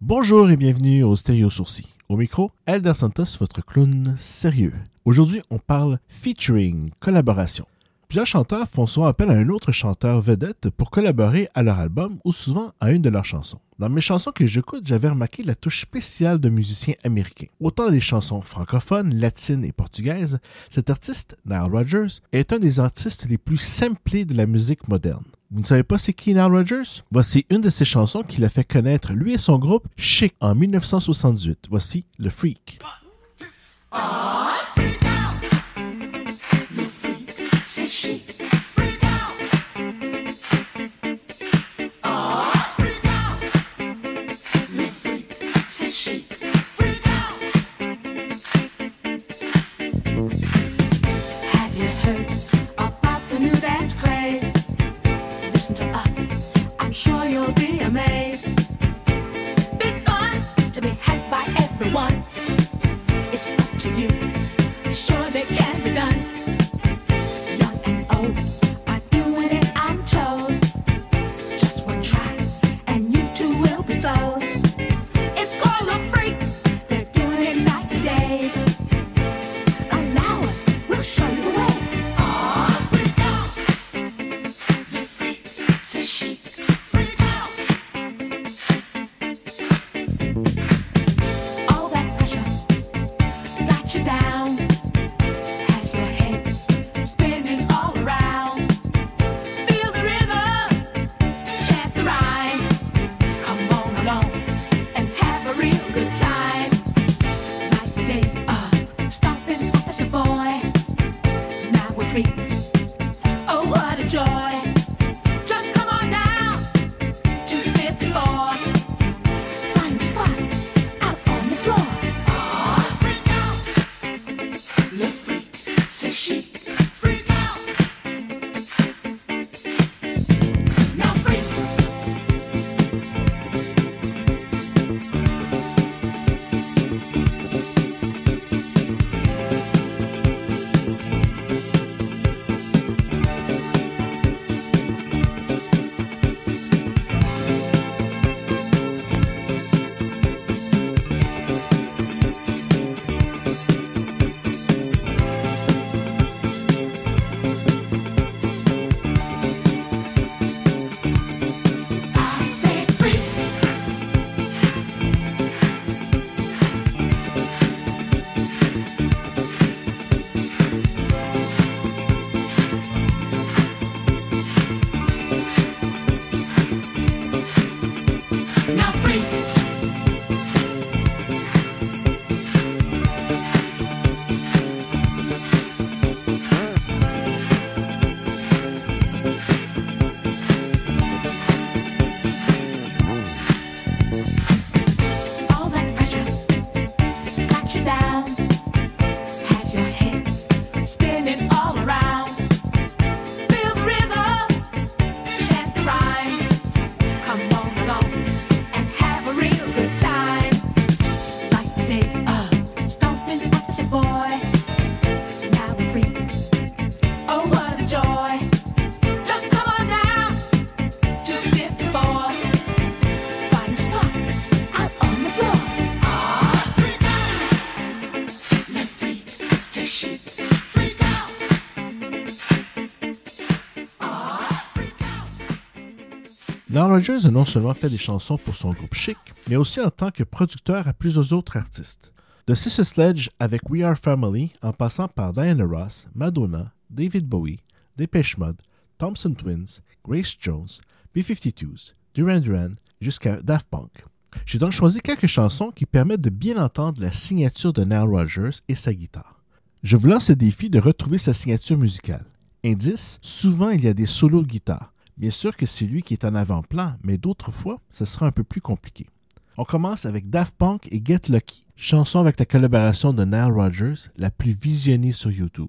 Bonjour et bienvenue au Stéréo Sourcil. Au micro, Elder Santos, votre clown sérieux. Aujourd'hui, on parle featuring, collaboration. Plusieurs chanteurs font souvent appel à un autre chanteur vedette pour collaborer à leur album ou souvent à une de leurs chansons. Dans mes chansons que j'écoute, j'avais remarqué la touche spéciale de musiciens américains. Autant les chansons francophones, latines et portugaises, cet artiste, Nile Rodgers, est un des artistes les plus samplés de la musique moderne. Vous ne savez pas c'est qui Nile Rodgers? Voici une de ses chansons qui l'a fait connaître lui et son groupe Chic en 1978. Voici Le Freak. Everyone. Now Nile Rodgers a non seulement fait des chansons pour son groupe Chic, mais aussi en tant que producteur à plusieurs autres artistes. De Sister Sledge avec We Are Family, en passant par Diana Ross, Madonna, David Bowie, Depeche Mode, Thompson Twins, Grace Jones, B-52s, Duran Duran, jusqu'à Daft Punk. J'ai donc choisi quelques chansons qui permettent de bien entendre la signature de Nile Rodgers et sa guitare. Je vous lance le défi de retrouver sa signature musicale. Indice, souvent il y a des solos guitare. Bien sûr que c'est lui qui est en avant-plan, mais d'autres fois, ce sera un peu plus compliqué. On commence avec Daft Punk et Get Lucky, chanson avec la collaboration de Nile Rodgers, la plus visionnée sur YouTube.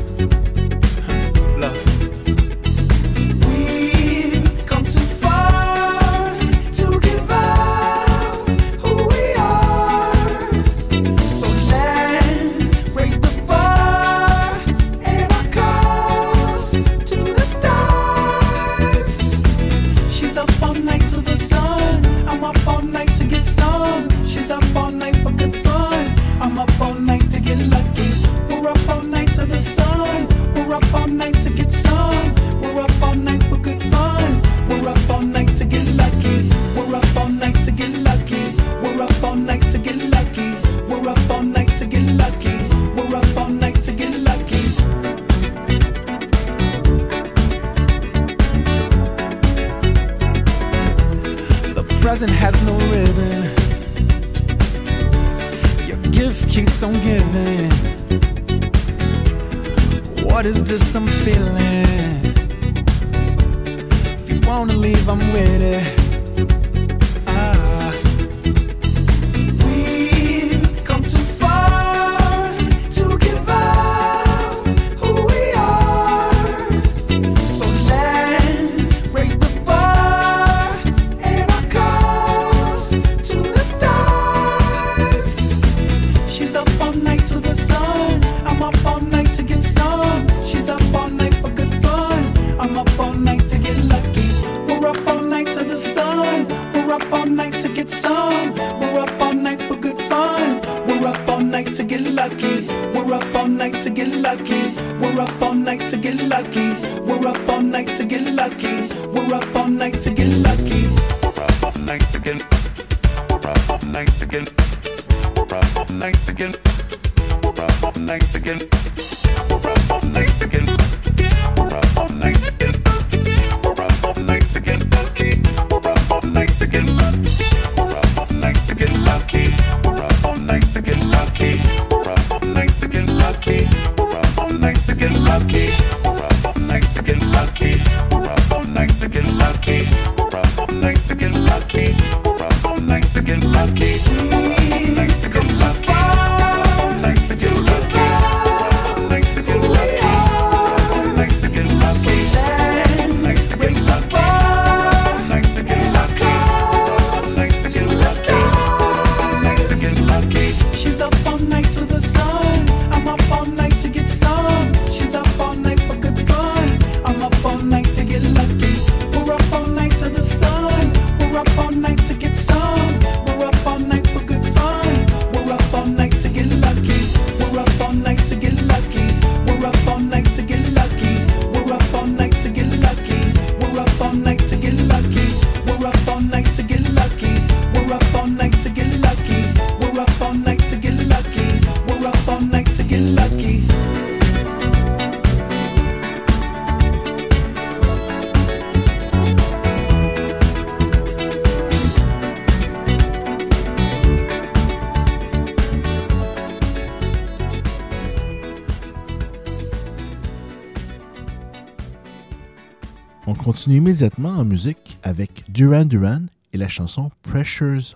continue immédiatement en musique avec Duran Duran et la chanson Pressures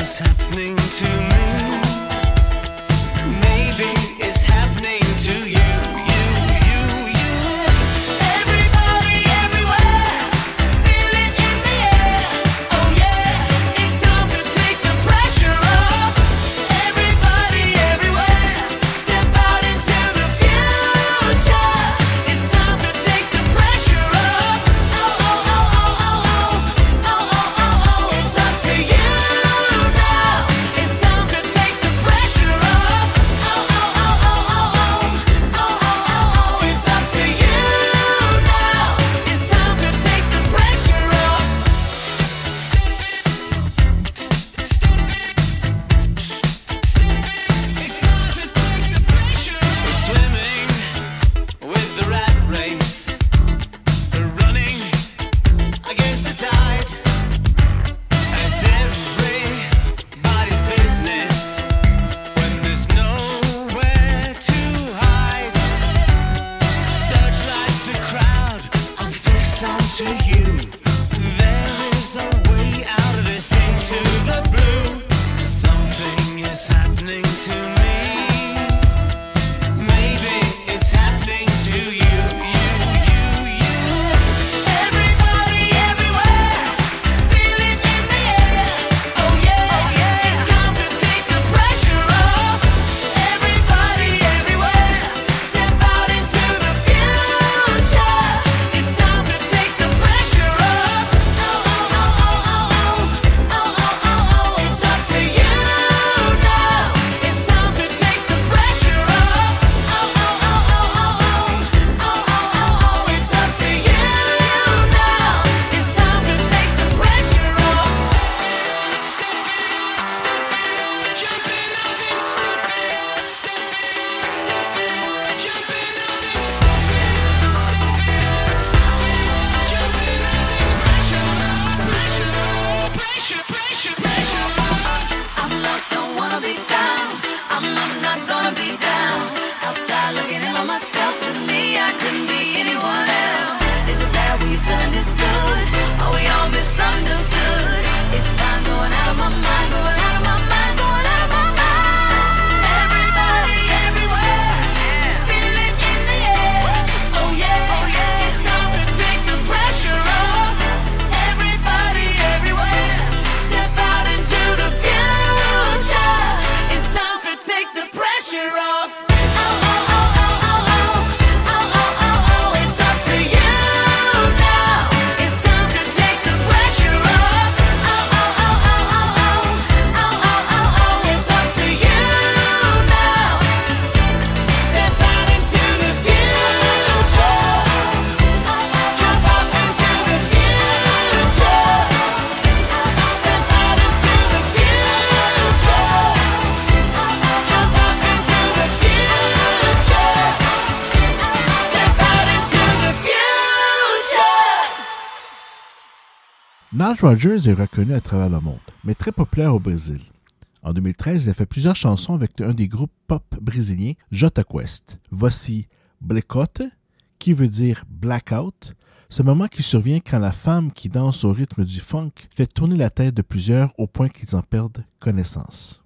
is happening to me. Rogers est reconnu à travers le monde, mais très populaire au Brésil. En 2013, il a fait plusieurs chansons avec un des groupes pop brésiliens, Jota Quest. Voici Blecote, qui veut dire blackout, ce moment qui survient quand la femme qui danse au rythme du funk fait tourner la tête de plusieurs au point qu'ils en perdent connaissance.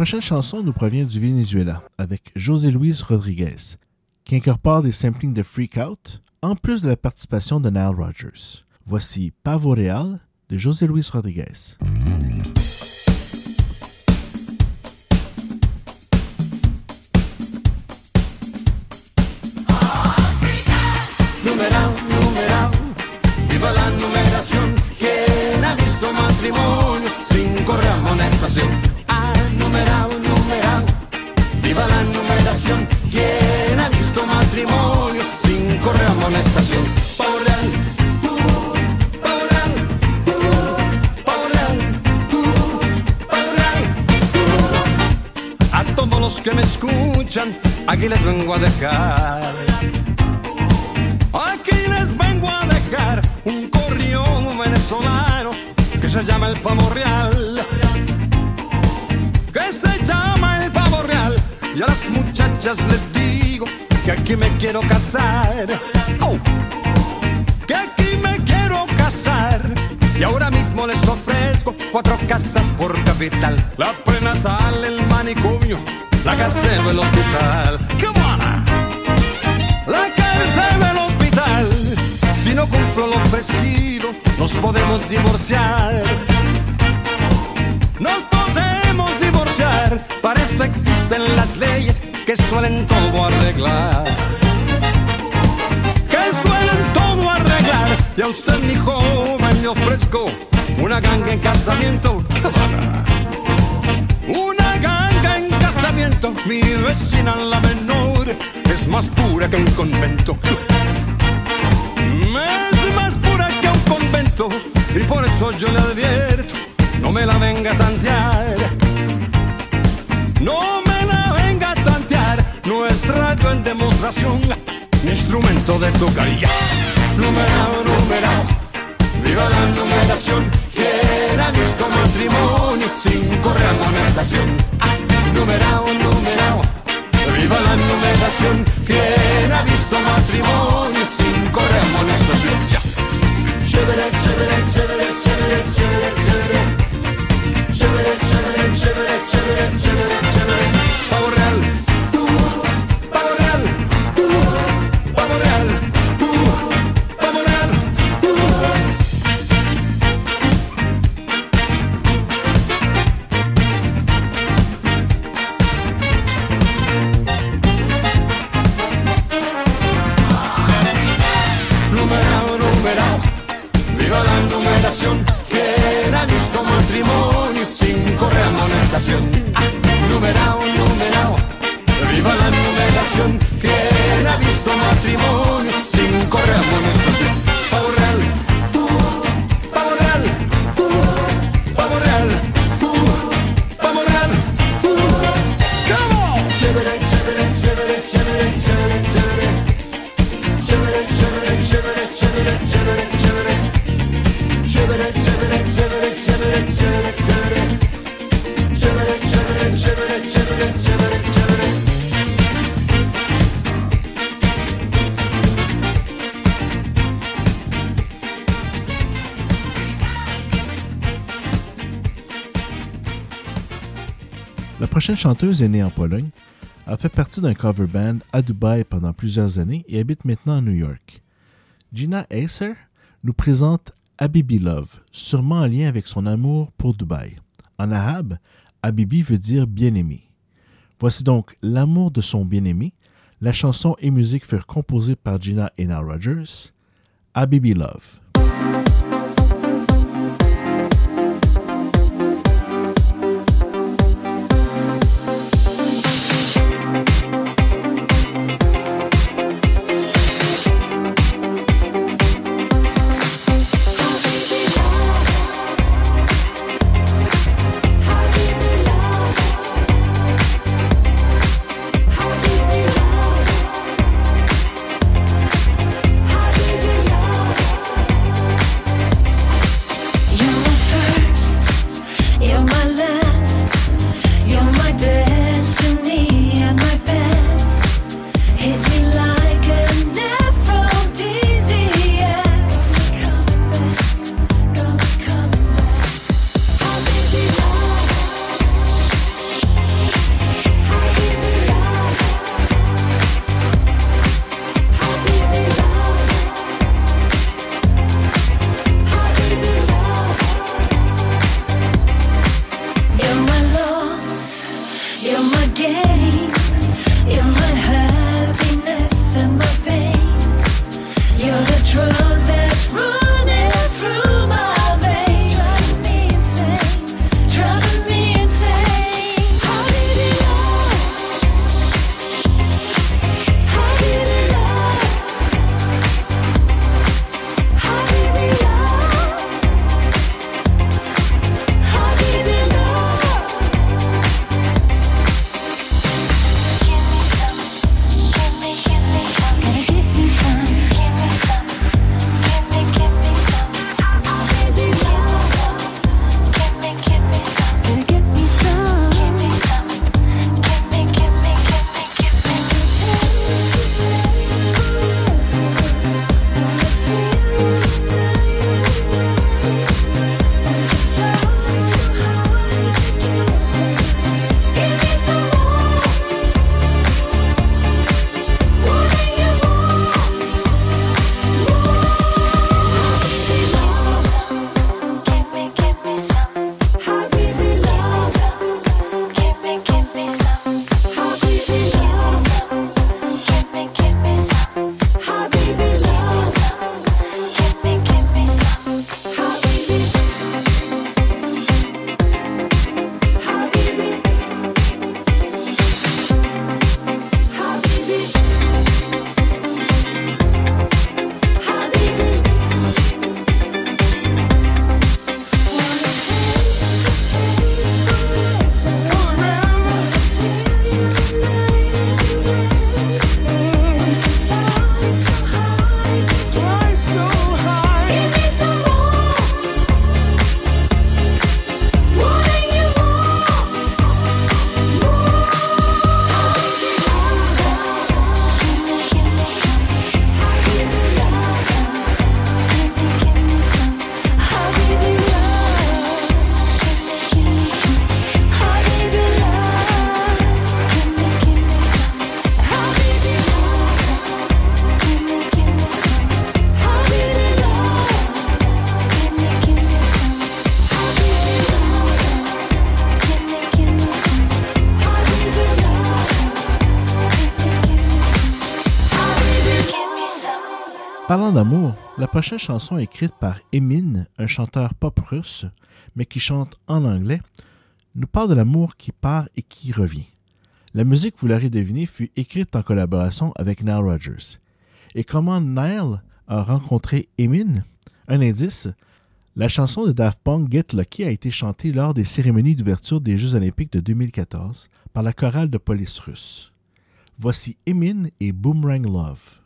Prochaine chanson nous provient du Venezuela avec José Luis Rodriguez, qui incorpore des samplings de Freak Out, en plus de la participation de Nile Rodgers. Voici Pavo Real de José Luis Rodriguez. Numeral, numeral, viva la numeración. ¿Quién ha visto matrimonio sin correa amonestación? Uh, uh, uh, uh. Los que me escuchan, aquí les vengo a dejar. Aquí les vengo a dejar un corrido venezolano que se llama el pavo real. Y a las muchachas les digo que aquí me quiero casar. Oh, que aquí me quiero casar. Y ahora mismo les ofrezco cuatro casas por capital. La prenatal, el manicomio, la cárcel o el hospital. Come on! la cárcel del hospital. Si no cumplo lo ofrecido, nos podemos divorciar. Para esto existen las leyes que suelen todo arreglar. Que suelen todo arreglar. Y a usted, mi joven, le ofrezco una ganga en casamiento. Cabana. Una ganga en casamiento, mi vecina la menor es más pura que un convento. Es más pura que un convento y por eso yo le advierto, no me la venga a tantear. En demostración, mi instrumento de tocar y ya. Numerado, numerado, viva la numeración. ¿Quién ha visto matrimonio sin correr amonestación? Ah, numerado, numerado, viva la numeración. ¿Quién ha visto matrimonio sin correr amonestación? Ya. Chévere, chévere, chévere, chévere, chévere, chévere. Chévere, chévere, chévere, chévere, chévere, chévere. Prochaine chanteuse est née en Pologne, a fait partie d'un cover band à Dubaï pendant plusieurs années et habite maintenant à New York. Gina Acer nous présente Habibi Love, sûrement en lien avec son amour pour Dubaï. En arabe, Habibi veut dire bien-aimé. Voici donc l'amour de son bien-aimé. La chanson et musique furent composées par Gina et Love. Habibi love, Parlant d'amour, la prochaine chanson écrite par Emin, un chanteur pop russe, mais qui chante en anglais, nous parle de l'amour qui part et qui revient. La musique, vous l'aurez deviné, fut écrite en collaboration avec Nile Rodgers. Et comment Nile a rencontré Emin Un indice, la chanson de Daft Punk Get Lucky a été chantée lors des cérémonies d'ouverture des Jeux olympiques de 2014 par la chorale de police russe. Voici Emin et Boomerang Love.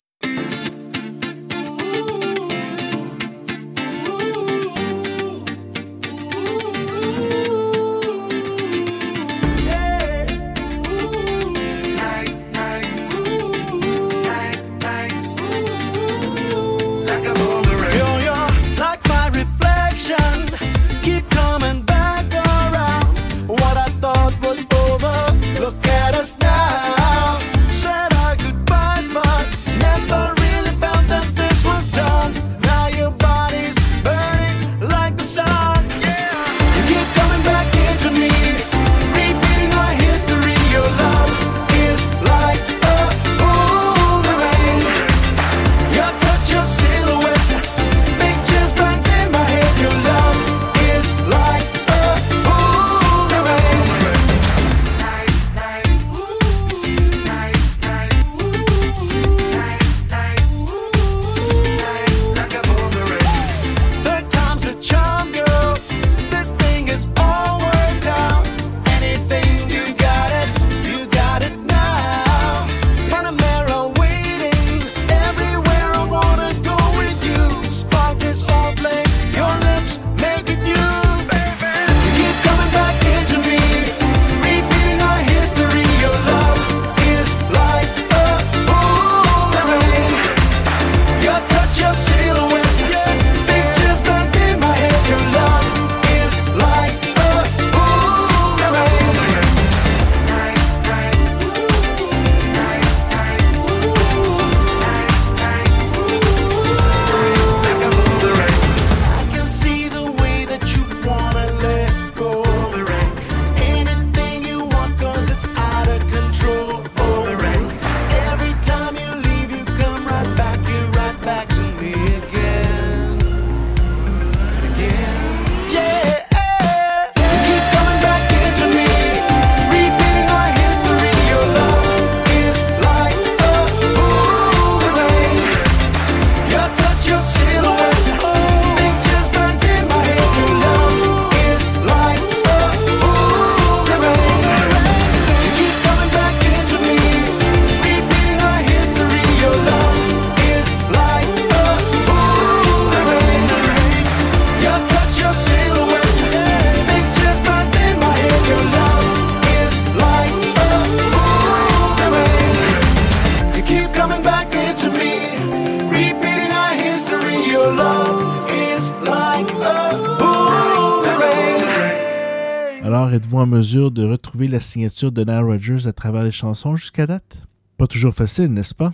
De retrouver la signature de Nile Rodgers à travers les chansons jusqu'à date? Pas toujours facile, n'est-ce pas?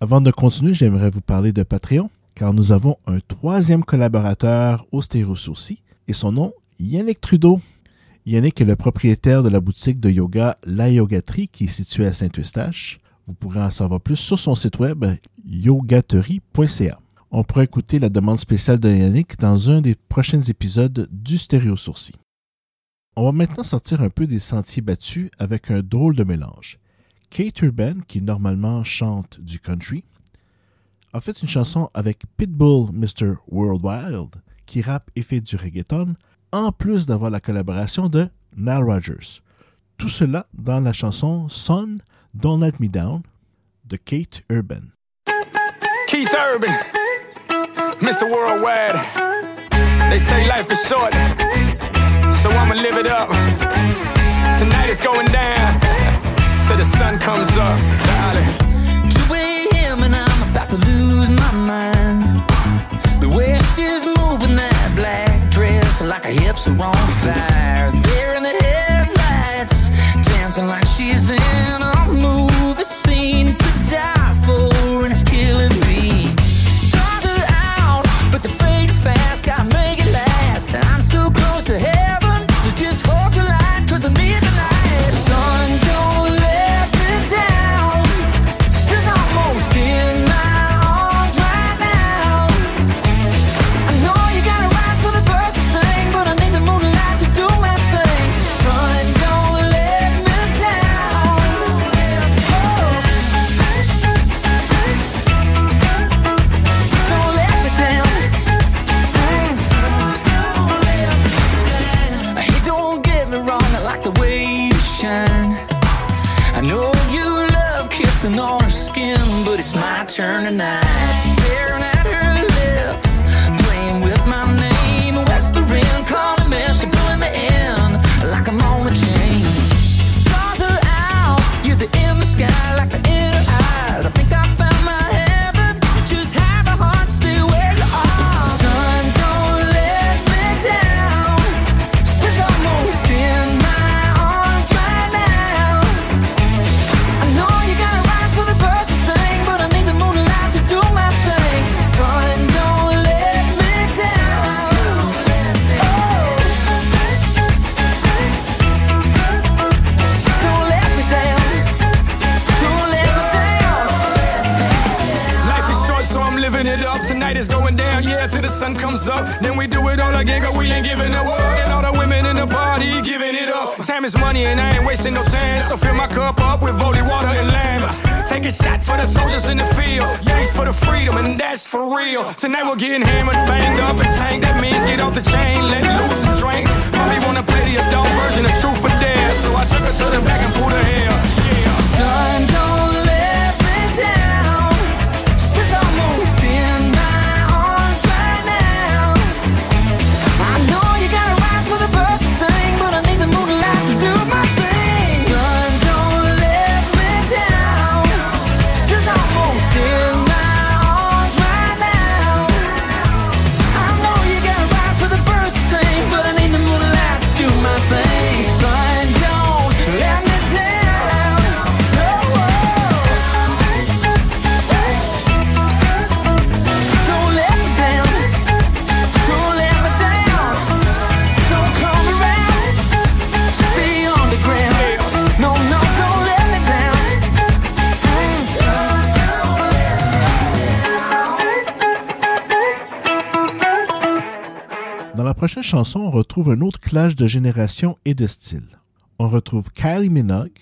Avant de continuer, j'aimerais vous parler de Patreon, car nous avons un troisième collaborateur au Stéréo Sourcil, et son nom, Yannick Trudeau. Yannick est le propriétaire de la boutique de yoga La Yogaterie qui est située à Saint-Eustache. Vous pourrez en savoir plus sur son site web yogaterie.ca. On pourra écouter la demande spéciale de Yannick dans un des prochains épisodes du Stéréo Sourcil. On va maintenant sortir un peu des sentiers battus avec un drôle de mélange. Kate Urban, qui normalement chante du country, a fait une chanson avec Pitbull Mr. Worldwide, qui rappe et fait du reggaeton, en plus d'avoir la collaboration de Nile Rodgers. Tout cela dans la chanson Son, Don't Let Me Down de Kate Urban. Keith Urban, Mr. Worldwide. They say life is short, so I'ma live it up. Tonight is going down till the sun comes up. Darling. 2 a.m. and I'm about to lose my mind. The way she's moving that black dress like her hips are on fire. There in the headlights, dancing like she's in a movie scene to die for, and it's killing me. Stars are out, but they're fading fast. Gotta make we ain't giving up. And all the women in the party giving it up. Time is money, and I ain't wasting no time. So fill my cup up with holy water and lamb. Take a shot for the soldiers in the field. Yanks for the freedom, and that's for real. Tonight we're getting hammered, banged up, and tanked. That means get off the chain, let loose and drink. Mommy wanna play the adult version of Truth or Dare. So I took her to the back and pulled her hair. Yeah. Sun, prochaine chanson, on retrouve un autre clash de génération et de style. On retrouve Kylie Minogue,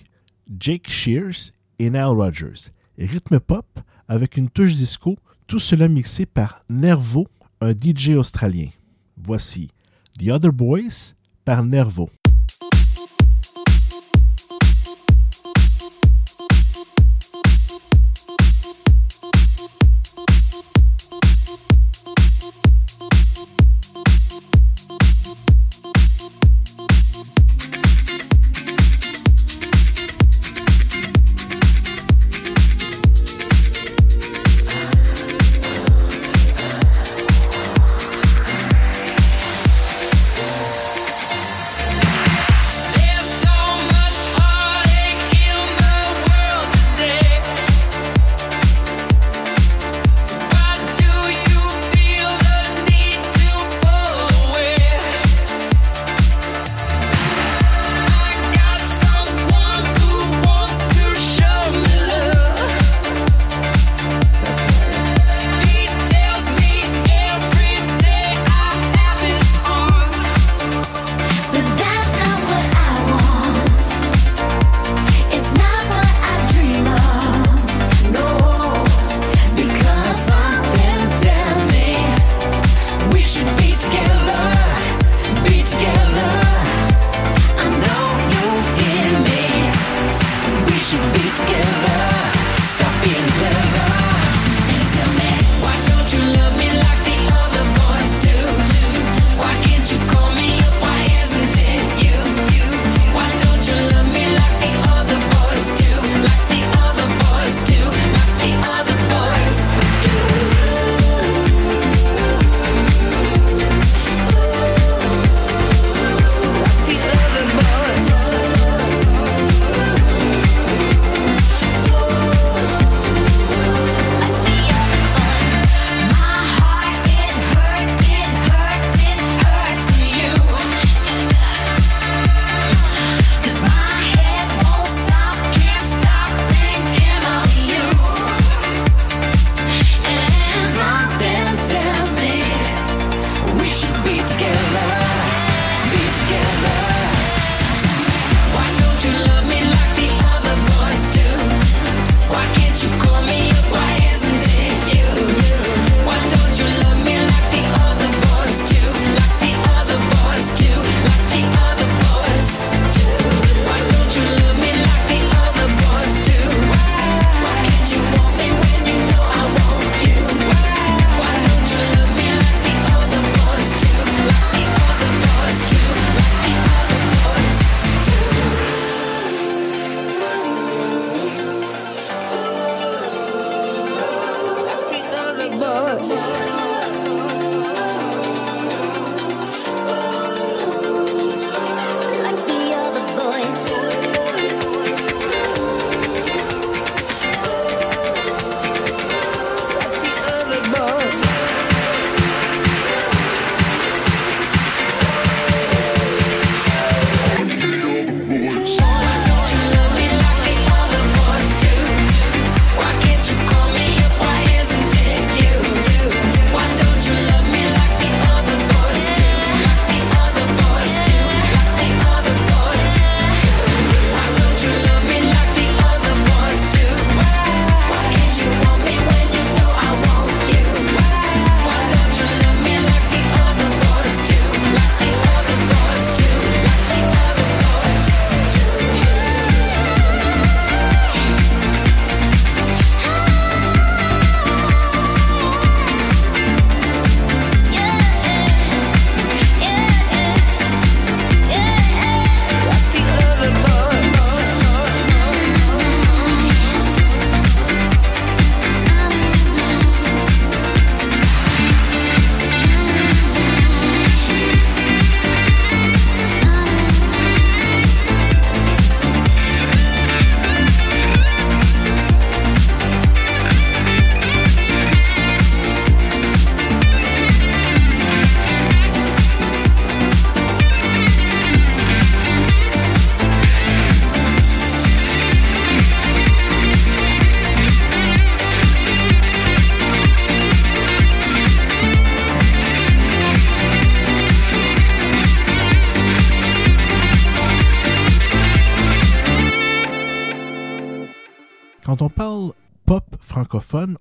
Jake Shears et Nile Rodgers. Et rythme pop avec une touche disco, tout cela mixé par Nervo, un DJ australien. Voici The Other Boys par Nervo.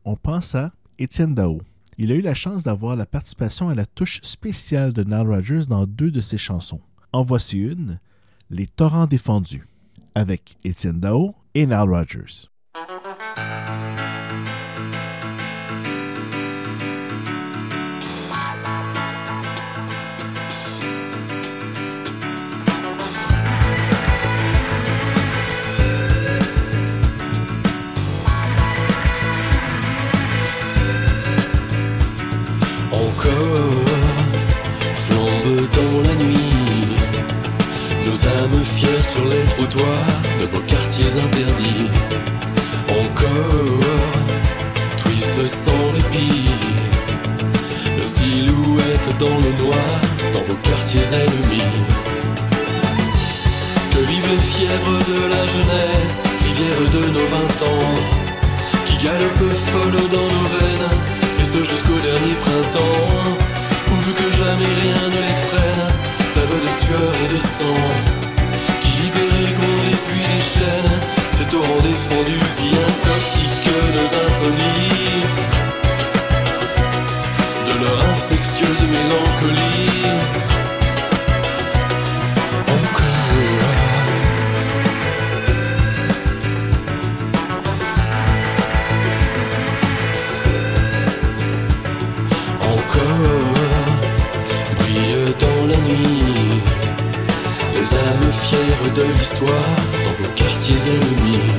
On pense à Étienne Dao. Il a eu la chance d'avoir la participation à la touche spéciale de Nile Rodgers dans deux de ses chansons. En voici une, Les Torrents défendus, avec Étienne Dao et Nile Rodgers. Sur les trottoirs de vos quartiers interdits. Encore twist sans répit. Nos silhouettes dans le noir dans vos quartiers ennemis. Que vivent les fièvres de la jeunesse, rivière de nos vingt ans. Qui galope folle dans nos veines, et ce jusqu'au dernier printemps, pourvu que jamais rien ne les freine, lave de sueur et de sang, libérés gronde et puis les chaînes, ces torrents défendus qui intoxiquent nos insomnies, de leur infectieuse mélancolie. De l'histoire dans vos quartiers ennemis.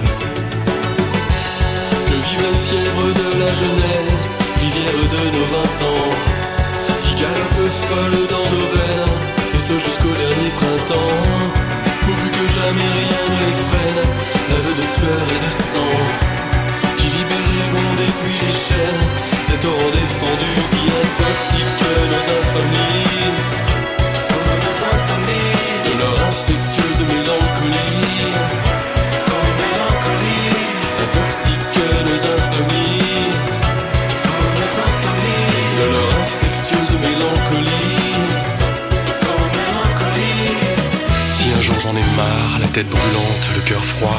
Brûlante, le cœur froid.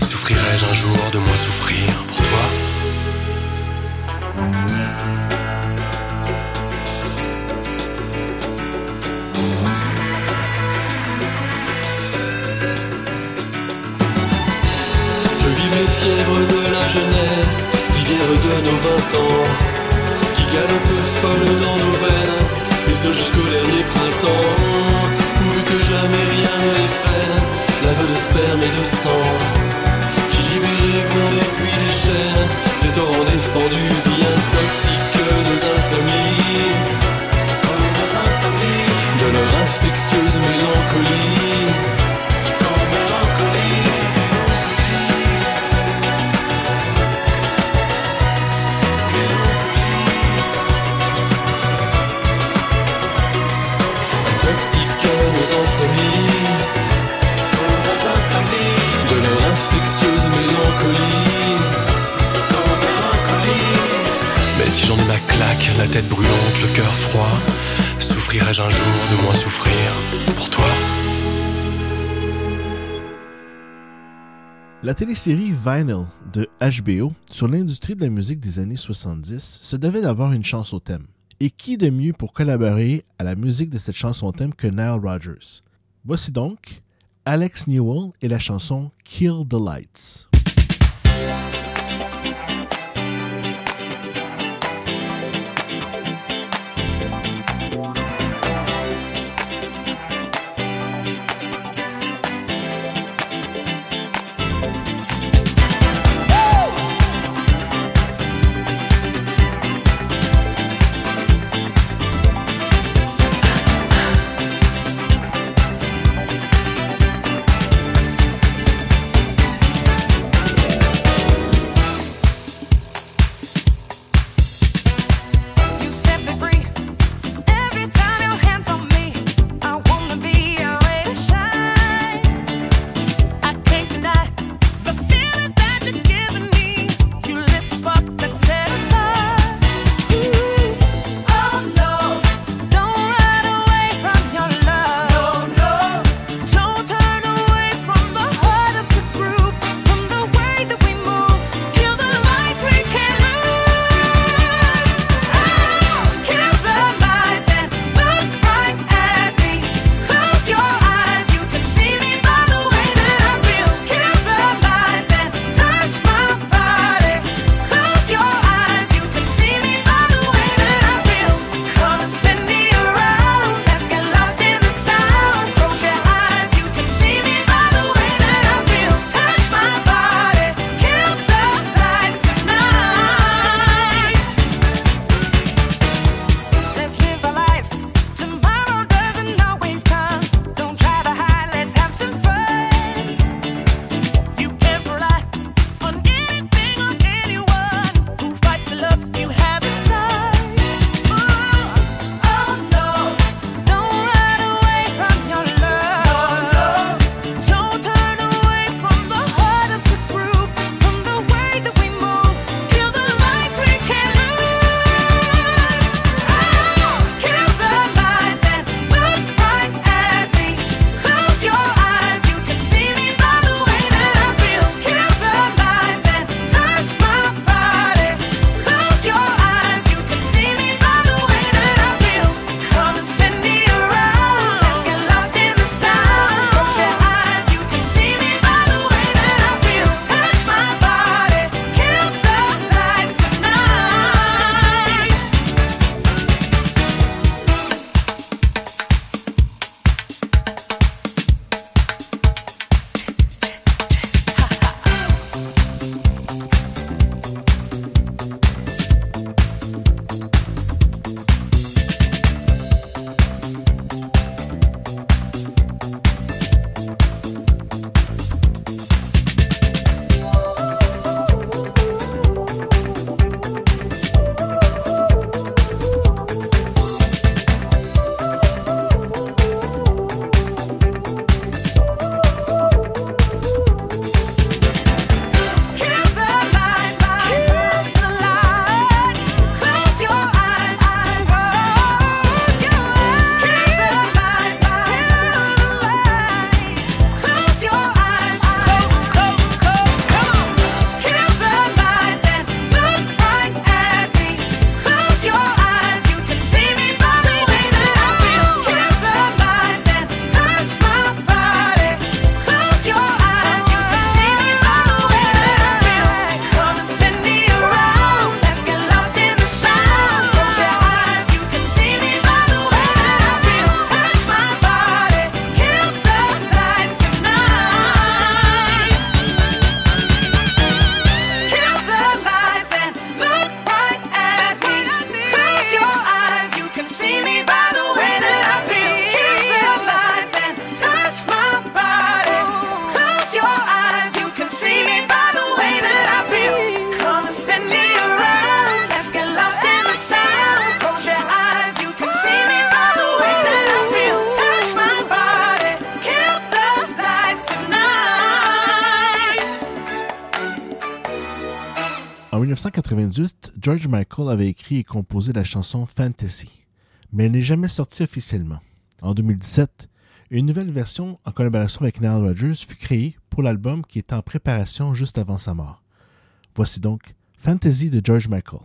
Souffrirai-je un jour de moins souffrir pour toi? Les fièvres de la jeunesse, rivière de nos vingt ans, qui galope folle dans nos veines, et ce jusqu'au dernier printemps, pourvu que jamais rien ne les freine, lave de sperme et de sang, qui gronde et puis les chaînes, ces torrents défendus la tête brûlante, le cœur froid, souffrirai-je un jour de moins souffrir pour toi? La télésérie Vinyl de HBO sur l'industrie de la musique des années 70 se devait d'avoir une chanson thème. Et qui de mieux pour collaborer à la musique de cette chanson thème que Nile Rodgers? Voici donc Alex Newell et la chanson Kill the Lights. 1998, George Michael avait écrit et composé la chanson Fantasy, mais elle n'est jamais sortie officiellement. En 2017, une nouvelle version en collaboration avec Neil Rogers fut créée pour l'album qui est en préparation juste avant sa mort. Voici donc Fantasy de George Michael.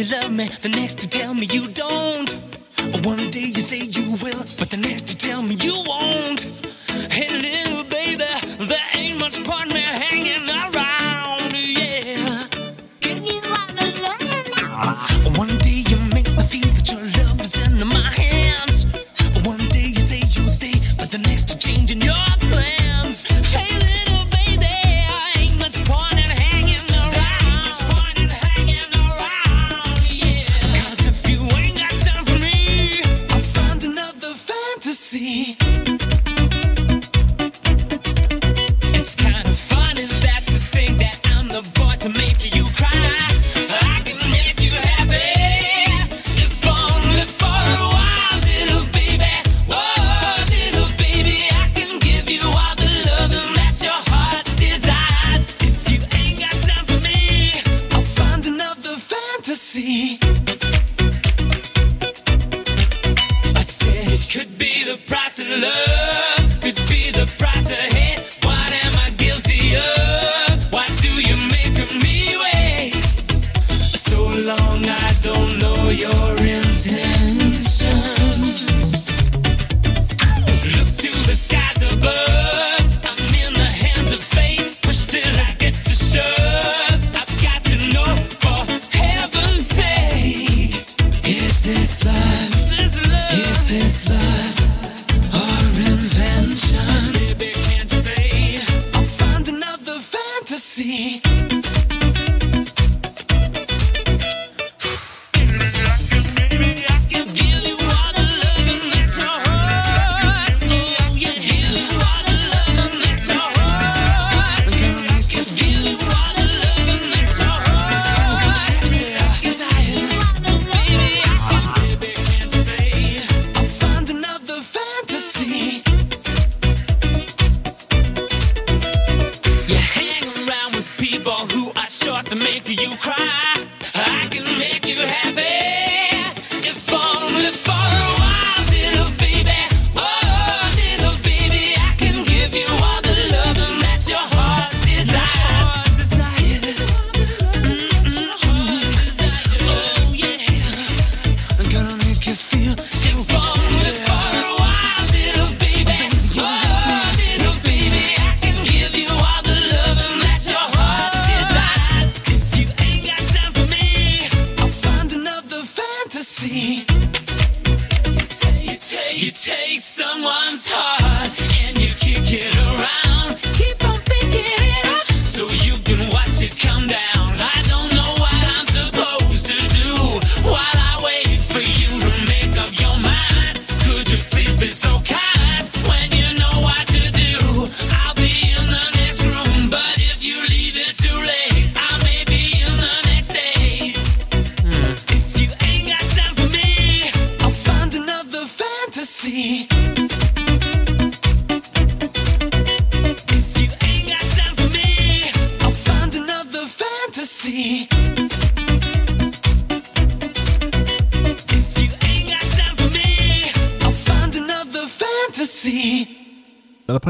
you love me, the next you tell me you don't. One day you say you will, but the next you tell me you won't.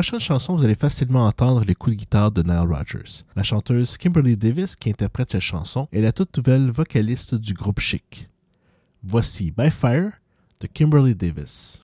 prochaine chanson, vous allez facilement entendre les coups de guitare de Nile Rogers. La chanteuse Kimberly Davis, qui interprète cette chanson, est la toute nouvelle vocaliste du groupe Chic. Voici By Fire de Kimberly Davis.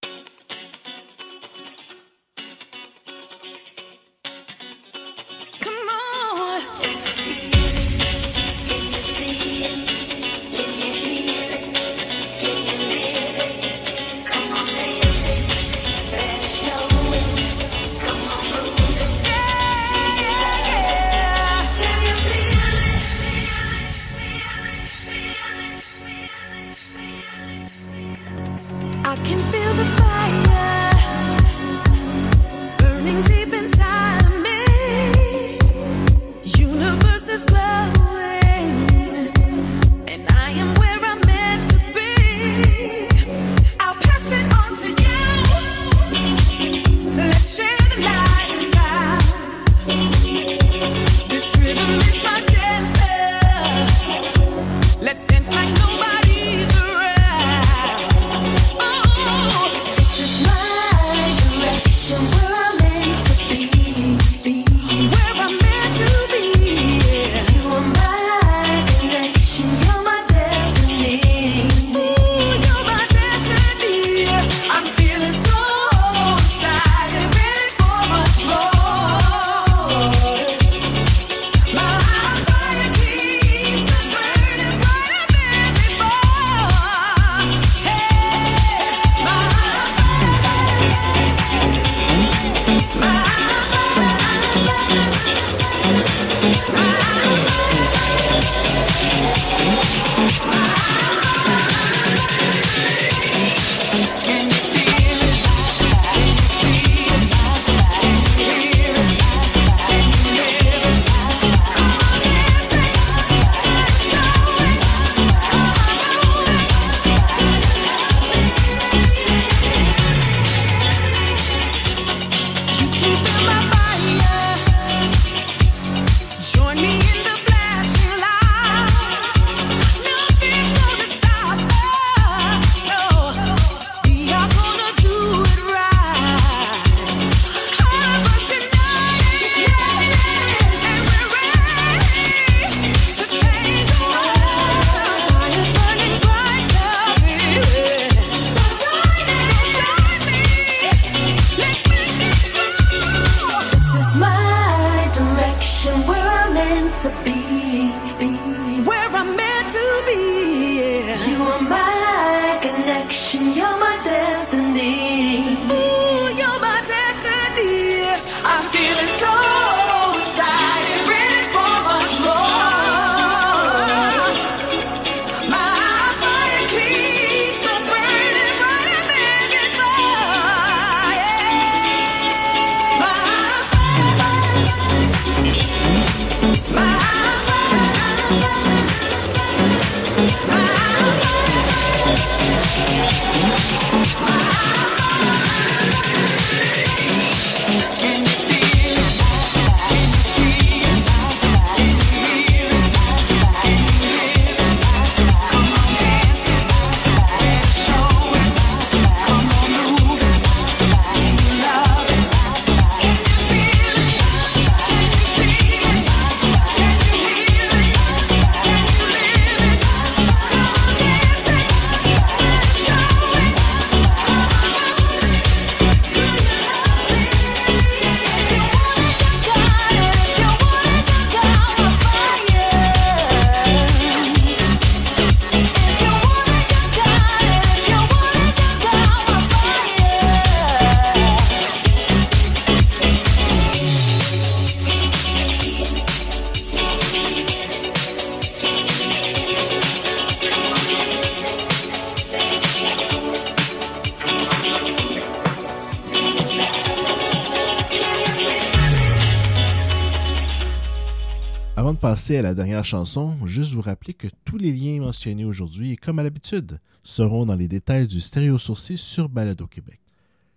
À la dernière chanson, juste vous rappeler que tous les liens mentionnés aujourd'hui, comme à l'habitude, seront dans les détails du stéréo sourcil sur Balado Québec.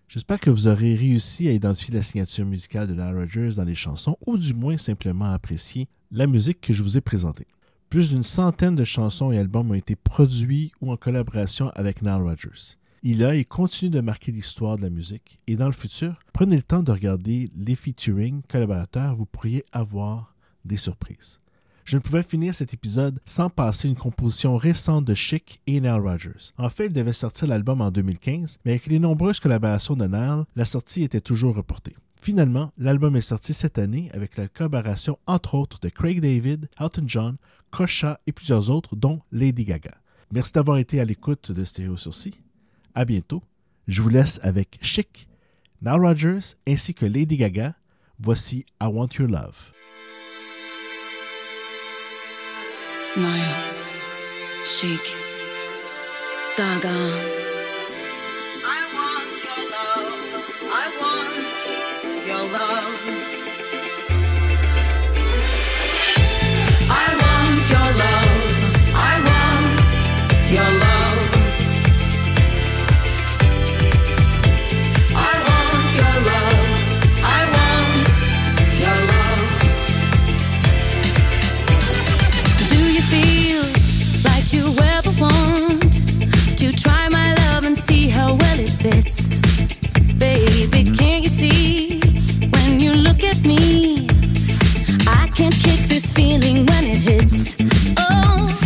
J'espère que vous aurez réussi à identifier la signature musicale de Nile Rodgers dans les chansons, ou du moins simplement apprécier la musique que je vous ai présentée. Plus d'une centaine de chansons et albums ont été produits ou en collaboration avec Nile Rodgers. Il a et continue de marquer l'histoire de la musique, et dans le futur, prenez le temps de regarder les featuring collaborateurs, vous pourriez avoir des surprises. Je ne pouvais finir cet épisode sans passer une composition récente de Chic et Nile Rodgers. En fait, il devait sortir l'album en 2015, mais avec les nombreuses collaborations de Nile, la sortie était toujours reportée. Finalement, l'album est sorti cette année avec la collaboration entre autres de Craig David, Elton John, Kosha et plusieurs autres, dont Lady Gaga. Merci d'avoir été à l'écoute de Stéréo Sourcil. À bientôt. Je vous laisse avec Chic, Nile Rodgers ainsi que Lady Gaga. Voici I Want Your Love. Nile, Chic, Gaga, can't kick this feeling when it hits. Oh.